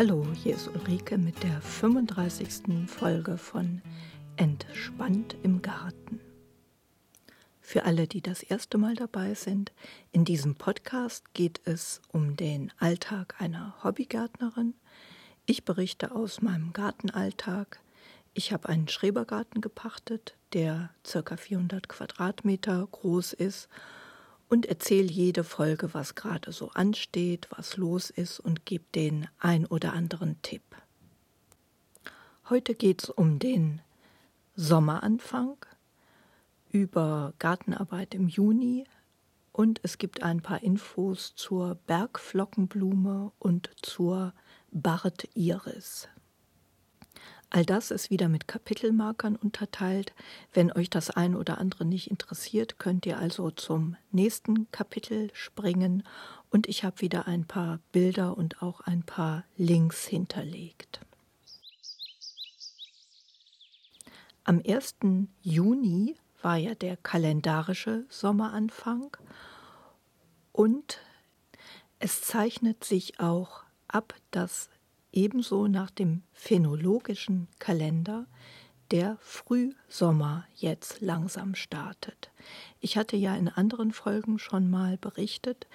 Hallo, hier ist Ulrike mit der 35. Folge von Entspannt im Garten. Für alle, die das erste Mal dabei sind, in diesem Podcast geht es um den Alltag einer Hobbygärtnerin. Ich berichte aus meinem Gartenalltag. Ich habe einen Schrebergarten gepachtet, der ca. 400 Quadratmeter groß ist und erzähle jede Folge, was gerade so ansteht, was los ist und gebe den ein oder anderen Tipp. Heute geht es um den Sommeranfang, über Gartenarbeit im Juni und es gibt ein paar Infos zur Bergflockenblume und zur Bartiris. All das ist wieder mit Kapitelmarkern unterteilt. Wenn euch das ein oder andere nicht interessiert, könnt ihr also zum nächsten Kapitel springen und ich habe wieder ein paar Bilder und auch ein paar Links hinterlegt. Am 1. Juni war ja der kalendarische Sommeranfang und es zeichnet sich auch ab, dass ebenso nach dem phänologischen Kalender der Frühsommer jetzt langsam startet. Ich hatte ja in anderen Folgen schon mal berichtet,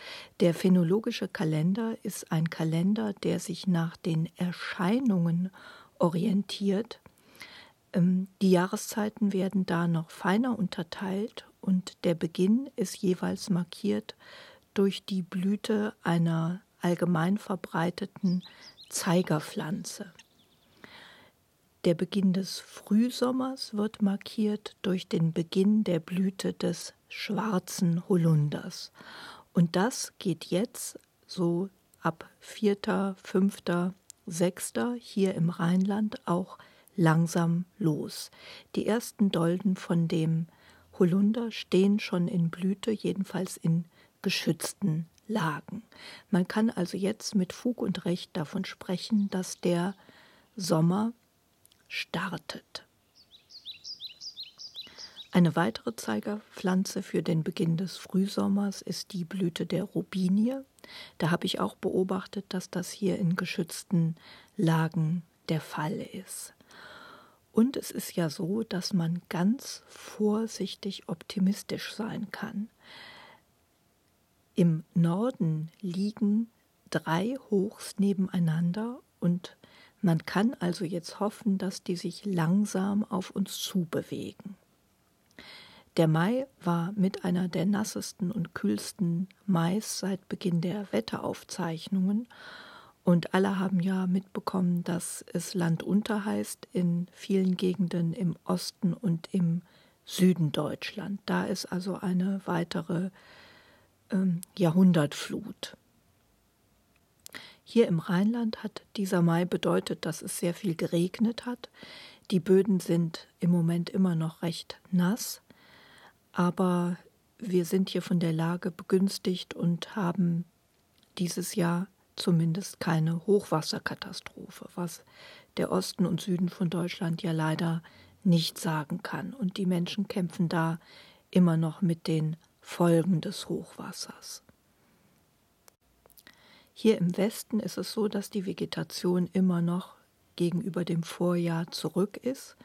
der phänologische Kalender ist ein Kalender, der sich nach den Erscheinungen orientiert. Ähm, die Jahreszeiten werden da noch feiner unterteilt und der Beginn ist jeweils markiert durch die Blüte einer allgemein verbreiteten Zeigerpflanze. Der Beginn des Frühsommers wird markiert durch den Beginn der Blüte des schwarzen Holunders. Und das geht jetzt so ab 4., 5., 6. hier im Rheinland auch langsam los. Die ersten Dolden von dem Holunder stehen schon in Blüte, jedenfalls in geschützten lagen. Man kann also jetzt mit Fug und Recht davon sprechen, dass der Sommer startet. Eine weitere Zeigerpflanze für den Beginn des Frühsommers ist die Blüte der Robinie. Da habe ich auch beobachtet, dass das hier in geschützten Lagen der Fall ist. Und es ist ja so, dass man ganz vorsichtig optimistisch sein kann. Im Norden liegen drei Hochs nebeneinander und man kann also jetzt hoffen, dass die sich langsam auf uns zubewegen. Der Mai war mit einer der nassesten und kühlsten Mais seit Beginn der Wetteraufzeichnungen und alle haben ja mitbekommen, dass es Landunter heißt in vielen Gegenden im Osten und im Süden Deutschland. Da ist also eine weitere Jahrhundertflut. Hier im Rheinland hat dieser Mai bedeutet, dass es sehr viel geregnet hat. Die Böden sind im Moment immer noch recht nass, aber wir sind hier von der Lage begünstigt und haben dieses Jahr zumindest keine Hochwasserkatastrophe, was der Osten und Süden von Deutschland ja leider nicht sagen kann. Und die Menschen kämpfen da immer noch mit den Folgen des Hochwassers. Hier im Westen ist es so, dass die Vegetation immer noch gegenüber dem Vorjahr zurück ist.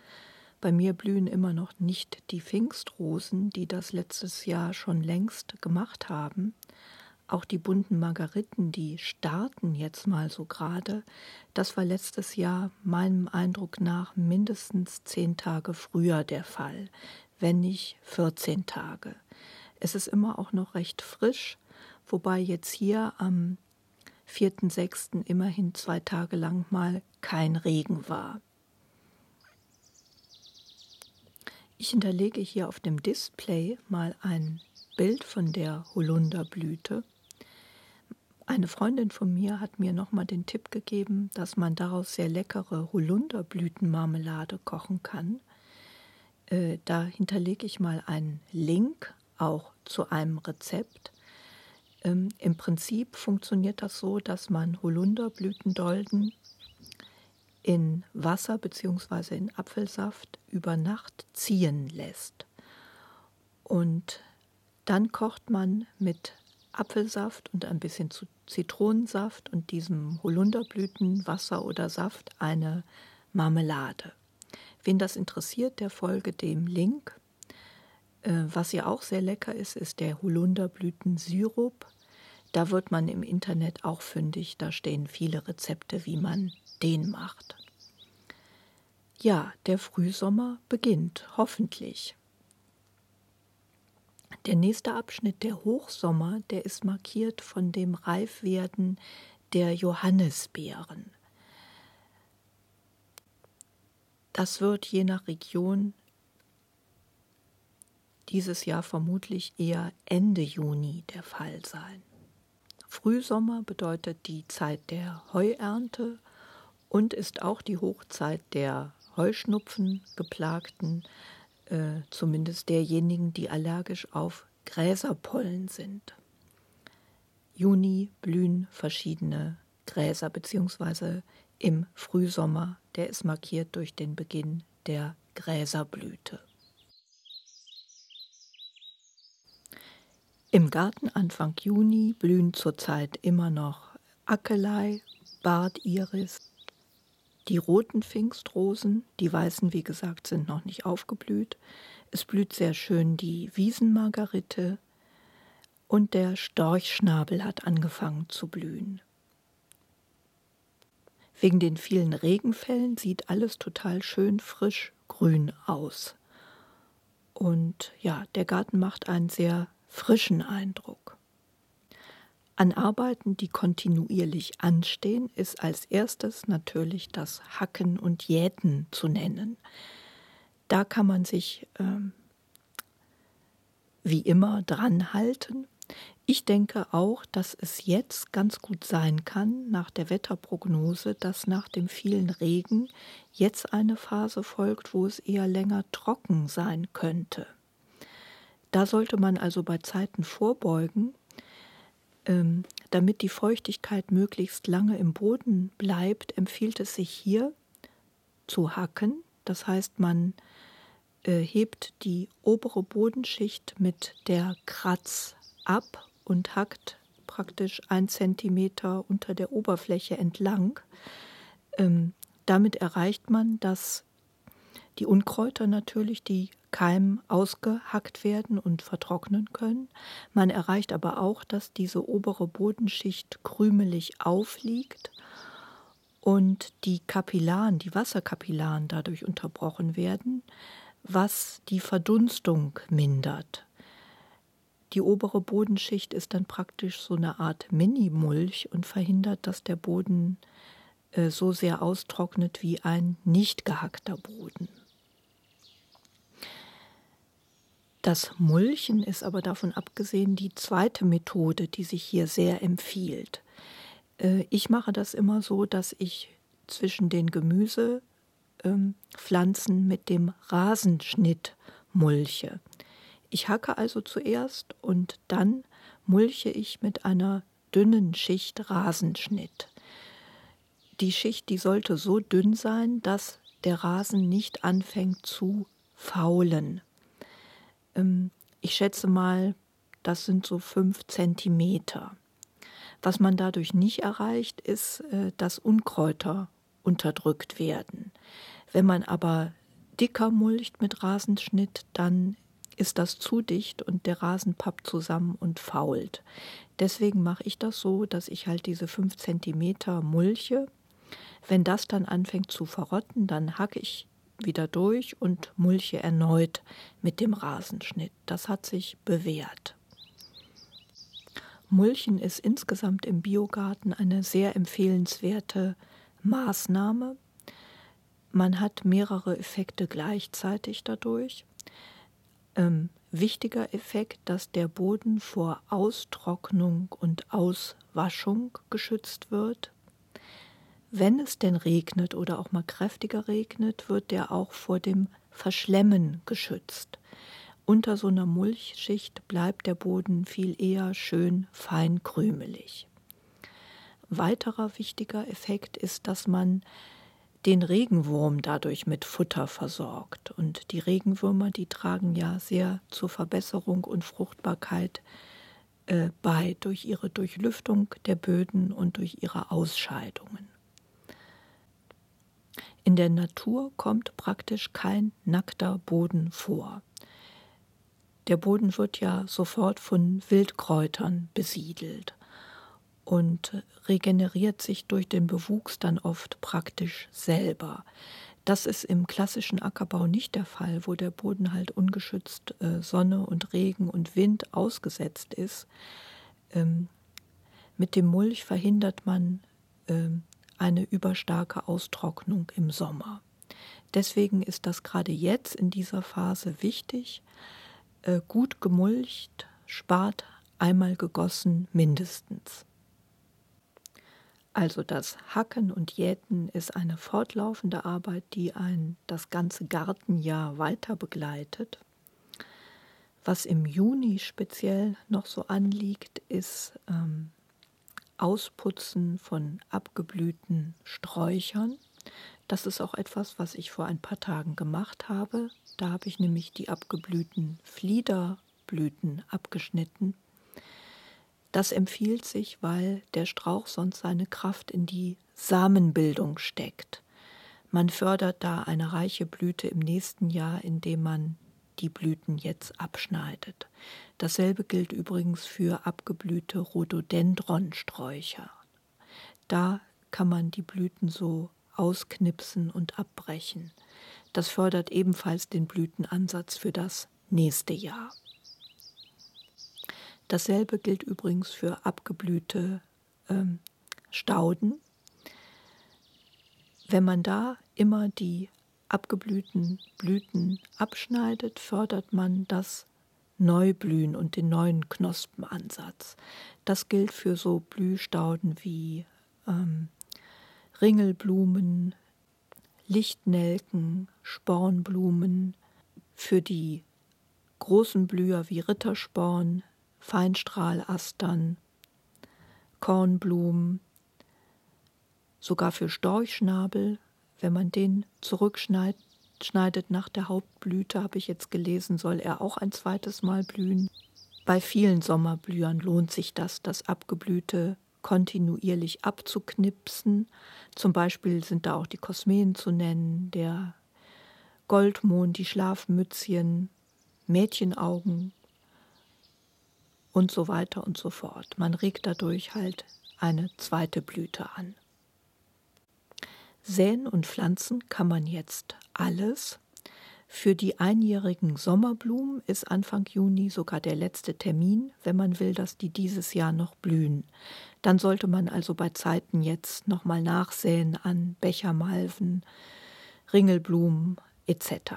Bei mir blühen immer noch nicht die Pfingstrosen, die das letztes Jahr schon längst gemacht haben. Auch die bunten Margariten, die starten jetzt mal so gerade. Das war letztes Jahr meinem Eindruck nach mindestens zehn Tage früher der Fall, wenn nicht 14 Tage. Es ist immer auch noch recht frisch, wobei jetzt hier am 4.6. immerhin zwei Tage lang mal kein Regen war. Ich hinterlege hier auf dem Display mal ein Bild von der Holunderblüte. Eine Freundin von mir hat mir nochmal den Tipp gegeben, dass man daraus sehr leckere Holunderblütenmarmelade kochen kann. Äh, da hinterlege ich mal einen Link auch zu einem Rezept. Ähm, Im Prinzip funktioniert das so, dass man Holunderblütendolden in Wasser bzw. in Apfelsaft über Nacht ziehen lässt. Und dann kocht man mit Apfelsaft und ein bisschen Zitronensaft und diesem Holunderblütenwasser oder Saft eine Marmelade. Wen das interessiert, der folge dem Link. Äh, was ja auch sehr lecker ist, ist der Holunderblütensirup. Da wird man im Internet auch fündig. Da stehen viele Rezepte, wie man den macht. Ja, der Frühsommer beginnt, hoffentlich. Der nächste Abschnitt, der Hochsommer, der ist markiert von dem Reifwerden der Johannisbeeren. Das wird je nach Region dieses Jahr vermutlich eher Ende Juni der Fall sein. Frühsommer bedeutet die Zeit der Heuernte und ist auch die Hochzeit der Heuschnupfen geplagten, äh, zumindest derjenigen, die allergisch auf Gräserpollen sind. Juni blühen verschiedene Gräser, beziehungsweise im Frühsommer, der ist markiert durch den Beginn der Gräserblüte. Im Garten Anfang Juni blühen zurzeit immer noch Akelei, Bartiris, die roten Pfingstrosen, die weißen, wie gesagt, sind noch nicht aufgeblüht. Es blüht sehr schön die Wiesenmargarite und der Storchschnabel hat angefangen zu blühen. Wegen den vielen Regenfällen sieht alles total schön frisch grün aus. Und ja, der Garten macht einen sehr frischen Eindruck. An Arbeiten, die kontinuierlich anstehen, ist als erstes natürlich das Hacken und Jäten zu nennen. Da kann man sich ähm, wie immer dran halten. Ich denke auch, dass es jetzt ganz gut sein kann, nach der Wetterprognose, dass nach dem vielen Regen jetzt eine Phase folgt, wo es eher länger trocken sein könnte. Da sollte man also bei Zeiten vorbeugen, ähm, damit die Feuchtigkeit möglichst lange im Boden bleibt, empfiehlt es sich hier zu hacken. Das heißt, man äh, hebt die obere Bodenschicht mit der Kratz ab und hackt praktisch ein Zentimeter unter der Oberfläche entlang. Ähm, damit erreicht man, dass die Unkräuter natürlich, die Keim ausgehackt werden und vertrocknen können. Man erreicht aber auch, dass diese obere Bodenschicht krümelig aufliegt und die Kapillaren, die Wasserkapillaren dadurch unterbrochen werden, was die Verdunstung mindert. Die obere Bodenschicht ist dann praktisch so eine Art Mini-Mulch und verhindert, dass der Boden so sehr austrocknet wie ein nicht gehackter Boden. Das Mulchen ist aber davon abgesehen die zweite Methode, die sich hier sehr empfiehlt. Äh, ich mache das immer so, dass ich zwischen den Gemüsepflanzen ähm, mit dem Rasenschnitt mulche. Ich hacke also zuerst und dann mulche ich mit einer dünnen Schicht Rasenschnitt. Die Schicht, die sollte so dünn sein, dass der Rasen nicht anfängt zu faulen. Ähm, ich schätze mal, das sind so fünf Zentimeter. Was man dadurch nicht erreicht, ist, äh, dass Unkräuter unterdrückt werden. Wenn man aber dicker mulcht mit Rasenschnitt, dann ist das zu dicht und der Rasen pappt zusammen und fault. Deswegen mache ich das so, dass ich halt diese fünf Zentimeter mulche. Wenn das dann anfängt zu verrotten, dann hacke ich wieder durch und mulche erneut mit dem Rasenschnitt. Das hat sich bewährt. Mulchen ist insgesamt im Biogarten eine sehr empfehlenswerte Maßnahme. Man hat mehrere Effekte gleichzeitig dadurch. Ähm, wichtiger Effekt, dass der Boden vor Austrocknung und Auswaschung geschützt wird. Wenn es denn regnet oder auch mal kräftiger regnet, wird der auch vor dem Verschlemmen geschützt. Unter so einer Mulchschicht bleibt der Boden viel eher schön fein krümelig. Weiterer wichtiger Effekt ist, dass man den Regenwurm dadurch mit Futter versorgt. Und die Regenwürmer, die tragen ja sehr zur Verbesserung und Fruchtbarkeit äh, bei durch ihre Durchlüftung der Böden und durch ihre Ausscheidungen. In der Natur kommt praktisch kein nackter Boden vor. Der Boden wird ja sofort von Wildkräutern besiedelt und regeneriert sich durch den Bewuchs dann oft praktisch selber. Das ist im klassischen Ackerbau nicht der Fall, wo der Boden halt ungeschützt äh, Sonne und Regen und Wind ausgesetzt ist. Ähm, mit dem Mulch verhindert man ähm, eine überstarke Austrocknung im Sommer. Deswegen ist das gerade jetzt in dieser Phase wichtig. Äh, gut gemulcht spart einmal gegossen mindestens. Also das Hacken und Jäten ist eine fortlaufende Arbeit, die ein das ganze Gartenjahr weiter begleitet. Was im Juni speziell noch so anliegt, ist ähm, Ausputzen von abgeblühten Sträuchern. Das ist auch etwas, was ich vor ein paar Tagen gemacht habe. Da habe ich nämlich die abgeblühten Fliederblüten abgeschnitten das empfiehlt sich, weil der Strauch sonst seine Kraft in die Samenbildung steckt. Man fördert da eine reiche Blüte im nächsten Jahr, indem man die Blüten jetzt abschneidet. Dasselbe gilt übrigens für abgeblühte Rhododendronsträucher. Da kann man die Blüten so ausknipsen und abbrechen. Das fördert ebenfalls den Blütenansatz für das nächste Jahr. Dasselbe gilt übrigens für abgeblühte ähm, Stauden. Wenn man da immer die abgeblühten Blüten abschneidet, fördert man das Neublühen und den neuen Knospenansatz. Das gilt für so Blühstauden wie ähm, Ringelblumen, Lichtnelken, Spornblumen, für die großen Blüher wie Rittersporn, Feinstrahlastern, Kornblumen, sogar für Storchschnabel, wenn man den zurückschneidet nach der Hauptblüte, habe ich jetzt gelesen, soll er auch ein zweites Mal blühen. Bei vielen Sommerblühern lohnt sich das, das Abgeblühte kontinuierlich abzuknipsen. Zum Beispiel sind da auch die Kosmeen zu nennen, der Goldmond, die Schlafmützchen, Mädchenaugen, und so weiter und so fort. Man regt dadurch halt eine zweite Blüte an. Säen und pflanzen kann man jetzt alles. Für die einjährigen Sommerblumen ist Anfang Juni sogar der letzte Termin, wenn man will, dass die dieses Jahr noch blühen. Dann sollte man also bei Zeiten jetzt nochmal nachsäen an Bechermalven, Ringelblumen etc.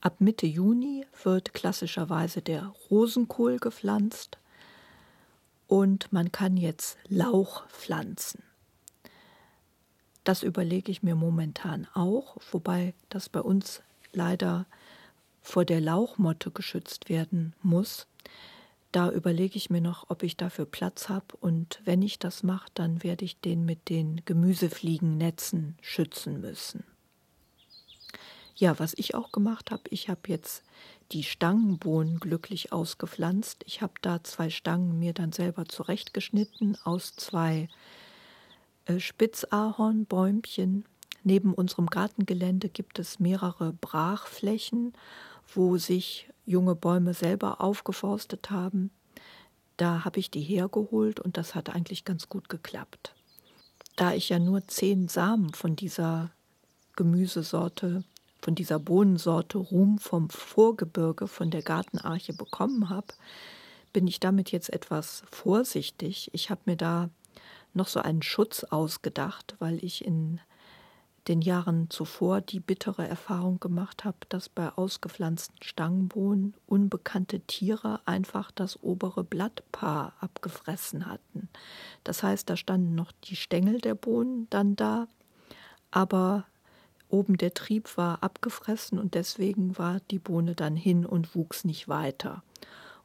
Ab Mitte Juni wird klassischerweise der Rosenkohl gepflanzt und man kann jetzt Lauch pflanzen. Das überlege ich mir momentan auch, wobei das bei uns leider vor der Lauchmotte geschützt werden muss. Da überlege ich mir noch, ob ich dafür Platz habe und wenn ich das mache, dann werde ich den mit den Gemüsefliegennetzen schützen müssen. Ja, was ich auch gemacht habe, ich habe jetzt die Stangenbohnen glücklich ausgepflanzt. Ich habe da zwei Stangen mir dann selber zurechtgeschnitten aus zwei äh, Spitzahornbäumchen. Neben unserem Gartengelände gibt es mehrere Brachflächen, wo sich junge Bäume selber aufgeforstet haben. Da habe ich die hergeholt und das hat eigentlich ganz gut geklappt. Da ich ja nur zehn Samen von dieser Gemüsesorte von dieser Bohnensorte Ruhm vom Vorgebirge von der Gartenarche bekommen habe, bin ich damit jetzt etwas vorsichtig. Ich habe mir da noch so einen Schutz ausgedacht, weil ich in den Jahren zuvor die bittere Erfahrung gemacht habe, dass bei ausgepflanzten Stangenbohnen unbekannte Tiere einfach das obere Blattpaar abgefressen hatten. Das heißt, da standen noch die Stängel der Bohnen dann da, aber Oben der Trieb war abgefressen und deswegen war die Bohne dann hin und wuchs nicht weiter.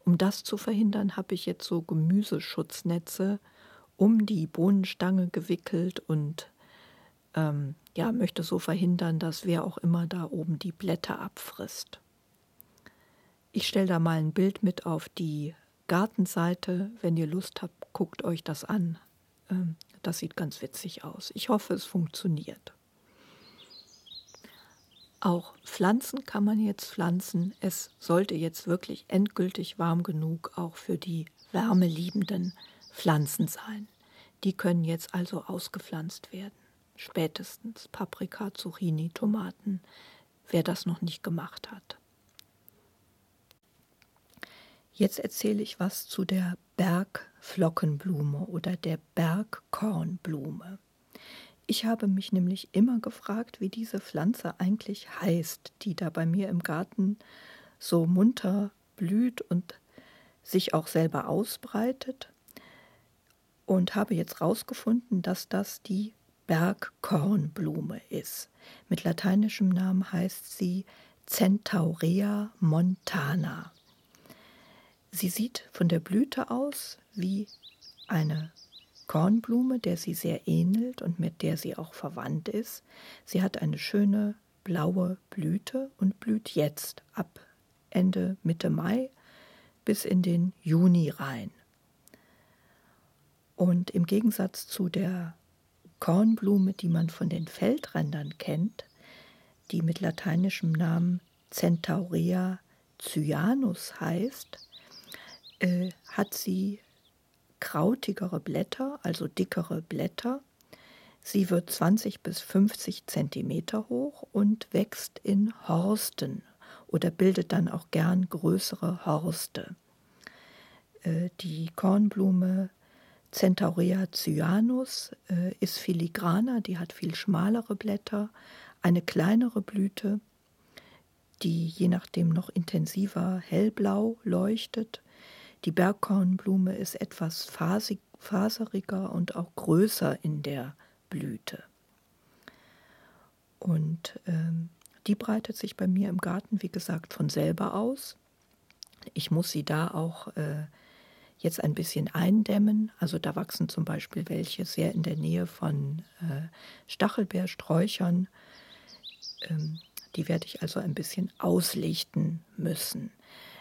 Um das zu verhindern, habe ich jetzt so Gemüseschutznetze um die Bohnenstange gewickelt und ähm, ja, möchte so verhindern, dass wer auch immer da oben die Blätter abfrisst. Ich stelle da mal ein Bild mit auf die Gartenseite. Wenn ihr Lust habt, guckt euch das an. Ähm, das sieht ganz witzig aus. Ich hoffe, es funktioniert. Auch Pflanzen kann man jetzt pflanzen. Es sollte jetzt wirklich endgültig warm genug auch für die wärmeliebenden Pflanzen sein. Die können jetzt also ausgepflanzt werden. Spätestens Paprika, Zucchini, Tomaten, wer das noch nicht gemacht hat. Jetzt erzähle ich was zu der Bergflockenblume oder der Bergkornblume. Ich habe mich nämlich immer gefragt, wie diese Pflanze eigentlich heißt, die da bei mir im Garten so munter blüht und sich auch selber ausbreitet. Und habe jetzt herausgefunden, dass das die Bergkornblume ist. Mit lateinischem Namen heißt sie Centaurea montana. Sie sieht von der Blüte aus wie eine Kornblume, der sie sehr ähnelt und mit der sie auch verwandt ist. Sie hat eine schöne blaue Blüte und blüht jetzt ab Ende Mitte Mai bis in den Juni rein. Und im Gegensatz zu der Kornblume, die man von den Feldrändern kennt, die mit lateinischem Namen Centaurea cyanus heißt, äh, hat sie krautigere Blätter, also dickere Blätter. Sie wird 20 bis 50 Zentimeter hoch und wächst in Horsten oder bildet dann auch gern größere Horste. Äh, die Kornblume Centaurea cyanus äh, ist filigraner, die hat viel schmalere Blätter, eine kleinere Blüte, die je nachdem noch intensiver hellblau leuchtet die Bergkornblume ist etwas fasig, faseriger und auch größer in der Blüte. Und ähm, die breitet sich bei mir im Garten, wie gesagt, von selber aus. Ich muss sie da auch äh, jetzt ein bisschen eindämmen. Also da wachsen zum Beispiel welche sehr in der Nähe von äh, Stachelbeersträuchern. Ähm, die werde ich also ein bisschen auslichten müssen.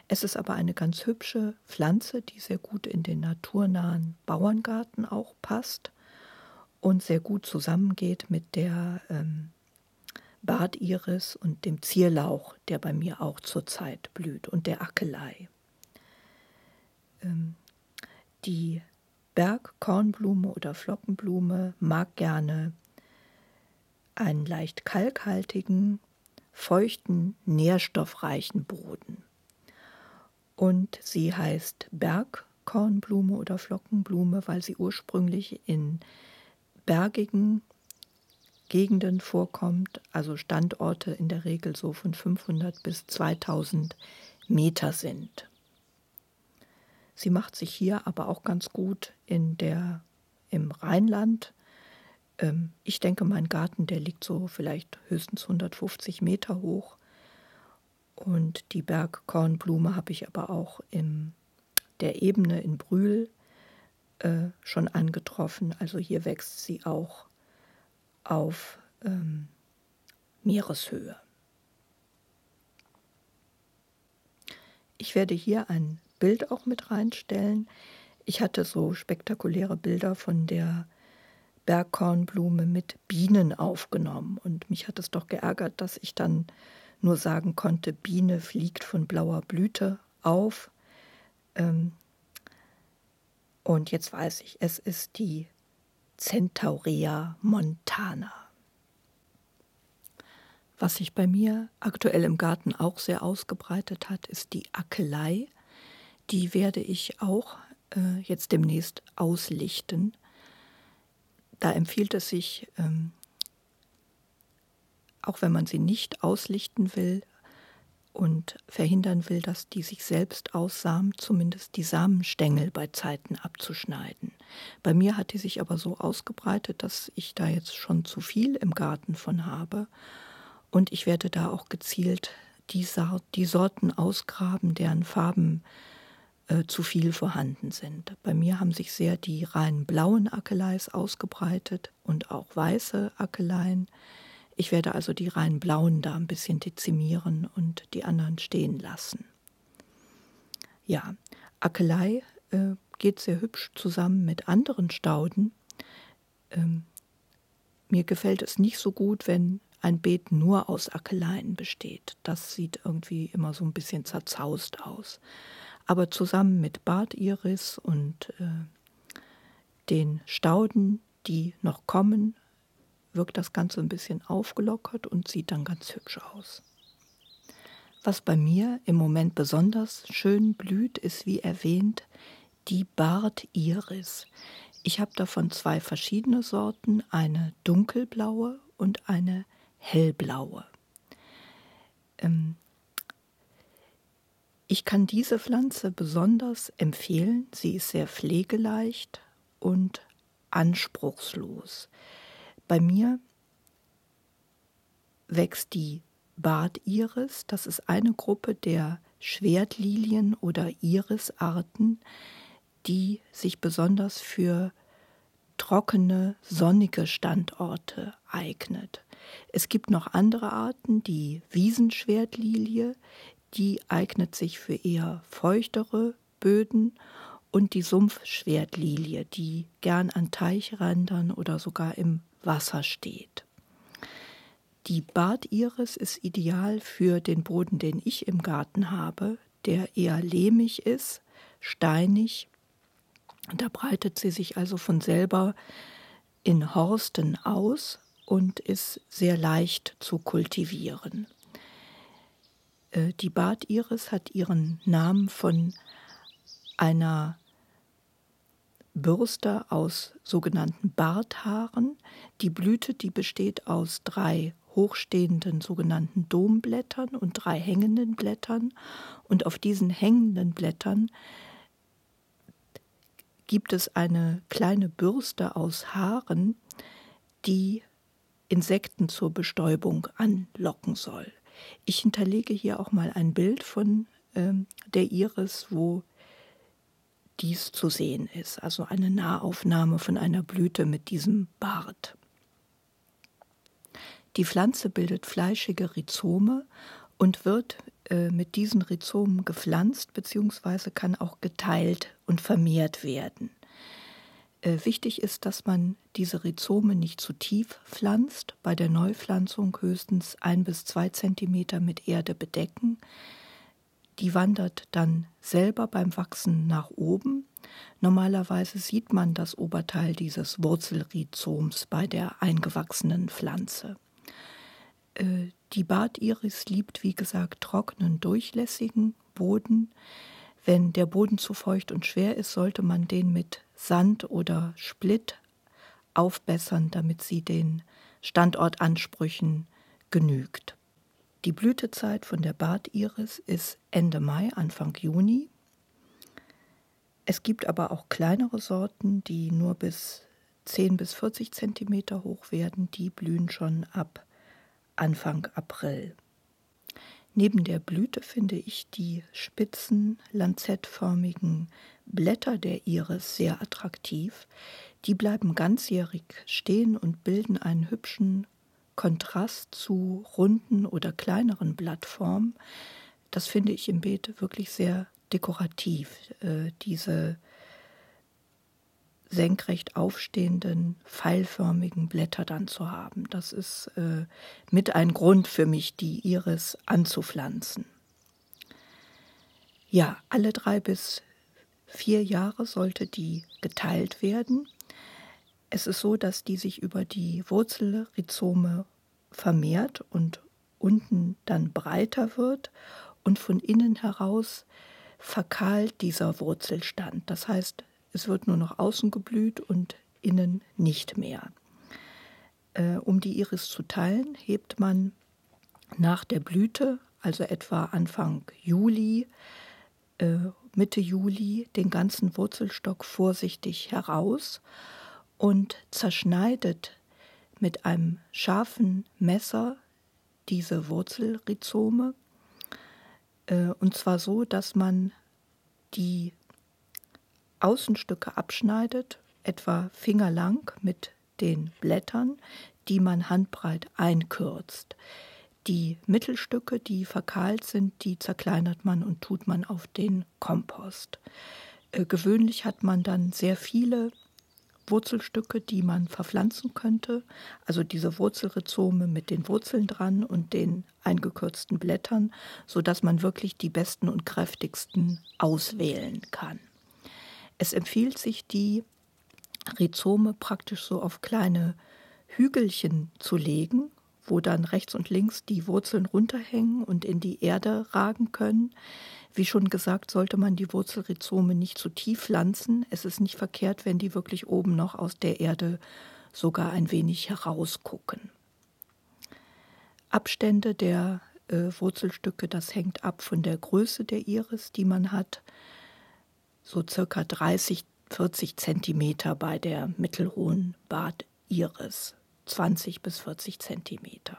Es ist aber eine ganz hübsche Pflanze, die sehr gut in den naturnahen Bauerngarten auch passt und sehr gut zusammengeht mit der ähm, Bartiris und dem Zierlauch, der bei mir auch zurzeit blüht, und der Akelei. Ähm, die Bergkornblume oder Flockenblume mag gerne einen leicht kalkhaltigen, feuchten, nährstoffreichen Boden und sie heißt Bergkornblume oder Flockenblume, weil sie ursprünglich in bergigen Gegenden vorkommt, also Standorte in der Regel so von 500 bis 2000 Meter sind. Sie macht sich hier aber auch ganz gut in der, im Rheinland. Ähm, ich denke, mein Garten, der liegt so vielleicht höchstens 150 Meter hoch. Und die Bergkornblume habe ich aber auch in der Ebene in Brühl äh, schon angetroffen. Also hier wächst sie auch auf ähm, Meereshöhe. Ich werde hier ein Bild auch mit reinstellen. Ich hatte so spektakuläre Bilder von der Bergkornblume mit Bienen aufgenommen und mich hat es doch geärgert, dass ich dann nur sagen konnte, Biene fliegt von blauer Blüte auf. Ähm, und jetzt weiß ich, es ist die Centaurea montana. Was sich bei mir aktuell im Garten auch sehr ausgebreitet hat, ist die Akelei. Die werde ich auch äh, jetzt demnächst auslichten. Da empfiehlt es sich, ähm, auch wenn man sie nicht auslichten will und verhindern will, dass die sich selbst aussamen, zumindest die Samenstängel bei Zeiten abzuschneiden. Bei mir hat die sich aber so ausgebreitet, dass ich da jetzt schon zu viel im Garten von habe und ich werde da auch gezielt die, Sorten ausgraben, deren Farben äh, zu viel vorhanden sind. Bei mir haben sich sehr die rein blauen Akeleis ausgebreitet und auch weiße Akeleien. Ich werde also die rein blauen da ein bisschen dezimieren und die anderen stehen lassen. Ja, Akelei äh, geht sehr hübsch zusammen mit anderen Stauden. Ähm, mir gefällt es nicht so gut, wenn ein Beet nur aus Akeleien besteht. Das sieht irgendwie immer so ein bisschen zerzaust aus. Aber zusammen mit Bartiris und äh, den Stauden, die noch kommen, wirkt das Ganze ein bisschen aufgelockert und sieht dann ganz hübsch aus. Was bei mir im Moment besonders schön blüht, ist wie erwähnt die Bartiris. Ich habe davon zwei verschiedene Sorten, eine dunkelblaue und eine hellblaue. Ähm, ich kann diese Pflanze besonders empfehlen. Sie ist sehr pflegeleicht und anspruchslos. Bei mir wächst die Bartiris. Das ist eine Gruppe der Schwertlilien oder Irisarten, die sich besonders für trockene, sonnige Standorte eignet. Es gibt noch andere Arten, die Wiesenschwertlilie, die eignet sich für eher feuchtere Böden und die Sumpfschwertlilie, die gern an Teichrändern oder sogar im Wasser steht. Die Bartiris ist ideal für den Boden, den ich im Garten habe, der eher lehmig ist, steinig. Da breitet sie sich also von selber in Horsten aus und ist sehr leicht zu kultivieren. Äh, die Bartiris hat ihren Namen von einer Bürste aus sogenannten Barthaaren. Die Blüte, die besteht aus drei hochstehenden sogenannten Domblättern und drei hängenden Blättern. Und auf diesen hängenden Blättern gibt es eine kleine Bürste aus Haaren, die Insekten zur Bestäubung anlocken soll. Ich hinterlege hier auch mal ein Bild von ähm, der Iris, wo dies zu sehen ist, also eine Nahaufnahme von einer Blüte mit diesem Bart. Die Pflanze bildet fleischige Rhizome und wird äh, mit diesen Rhizomen gepflanzt bzw. kann auch geteilt und vermehrt werden. Äh, wichtig ist, dass man diese Rhizome nicht zu tief pflanzt, bei der Neupflanzung höchstens ein bis zwei Zentimeter mit Erde bedecken, die wandert dann selber beim Wachsen nach oben. Normalerweise sieht man das Oberteil dieses Wurzelrhizoms bei der eingewachsenen Pflanze. Äh, die Bartiris liebt, wie gesagt, trockenen, durchlässigen Boden. Wenn der Boden zu feucht und schwer ist, sollte man den mit Sand oder Splitt aufbessern, damit sie den Standortansprüchen genügt. Die Blütezeit von der Bartiris ist Ende Mai, Anfang Juni. Es gibt aber auch kleinere Sorten, die nur bis 10 bis 40 Zentimeter hoch werden. Die blühen schon ab Anfang April. Neben der Blüte finde ich die spitzen, lanzettförmigen Blätter der Iris sehr attraktiv. Die bleiben ganzjährig stehen und bilden einen hübschen Kontrast zu runden oder kleineren Blattformen. Das finde ich im Beet wirklich sehr dekorativ, äh, diese senkrecht aufstehenden, pfeilförmigen Blätter dann zu haben. Das ist äh, mit ein Grund für mich, die Iris anzupflanzen. Ja, alle drei bis vier Jahre sollte die geteilt werden. Es ist so, dass die sich über die Wurzelrhizome vermehrt und unten dann breiter wird und von innen heraus verkahlt dieser Wurzelstand. Das heißt, es wird nur noch außen geblüht und innen nicht mehr. Äh, um die Iris zu teilen, hebt man nach der Blüte, also etwa Anfang Juli, äh, Mitte Juli, den ganzen Wurzelstock vorsichtig heraus und zerschneidet mit einem scharfen Messer diese Wurzelrhizome. Äh, und zwar so, dass man die Außenstücke abschneidet, etwa fingerlang mit den Blättern, die man handbreit einkürzt. Die Mittelstücke, die verkahlt sind, die zerkleinert man und tut man auf den Kompost. Äh, gewöhnlich hat man dann sehr viele Wurzelstücke, die man verpflanzen könnte. Also diese Wurzelrhizome mit den Wurzeln dran und den eingekürzten Blättern, sodass man wirklich die besten und kräftigsten auswählen kann. Es empfiehlt sich, die Rhizome praktisch so auf kleine Hügelchen zu legen, wo dann rechts und links die Wurzeln runterhängen und in die Erde ragen können. Wie schon gesagt, sollte man die Wurzelrhizome nicht zu tief pflanzen. Es ist nicht verkehrt, wenn die wirklich oben noch aus der Erde sogar ein wenig herausgucken. Abstände der äh, Wurzelstücke, das hängt ab von der Größe der Iris, die man hat. So circa 30, 40 Zentimeter bei der mittelhohen Badiris, 20 bis 40 Zentimeter.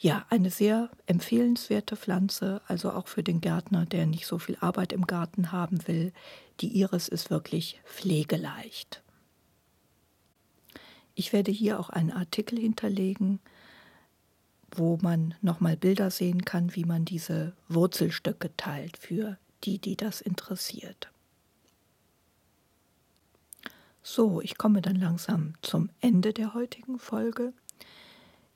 Ja, eine sehr empfehlenswerte Pflanze, also auch für den Gärtner, der nicht so viel Arbeit im Garten haben will. Die Iris ist wirklich pflegeleicht. Ich werde hier auch einen Artikel hinterlegen, wo man nochmal Bilder sehen kann, wie man diese Wurzelstöcke teilt für die, die das interessiert. So, ich komme dann langsam zum Ende der heutigen Folge.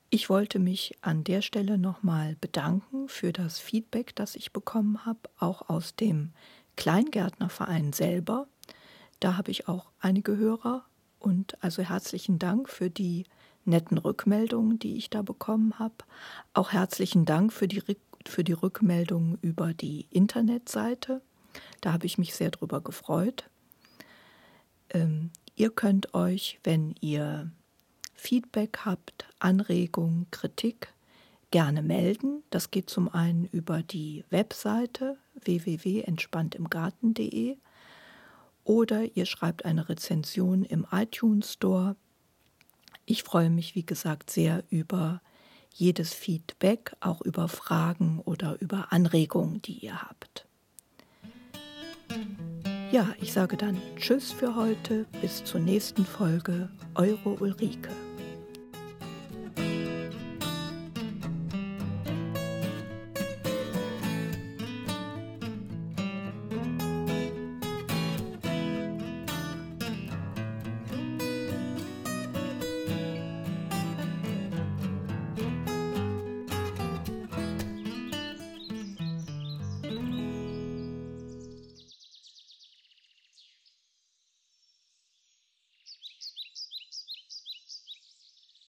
Ich wollte mich an der Stelle nochmal bedanken für das Feedback, das ich bekommen habe, auch aus dem Kleingärtnerverein selber. Da habe ich auch einige Hörer und also herzlichen Dank für die netten Rückmeldungen, die ich da bekommen habe. Auch herzlichen Dank für die, für die Rückmeldungen über die Internetseite. Da habe ich mich sehr drüber gefreut. Ähm, ihr könnt euch, wenn ihr Feedback habt, Anregungen, Kritik, gerne melden. Das geht zum einen über die Webseite www.entspanntimgarten.de oder ihr schreibt eine Rezension im iTunes Store. Ich freue mich, wie gesagt, sehr über jedes Feedback, auch über Fragen oder über Anregungen, die ihr habt. Ja, ich sage dann Tschüss für heute, bis zur nächsten Folge, eure Ulrike.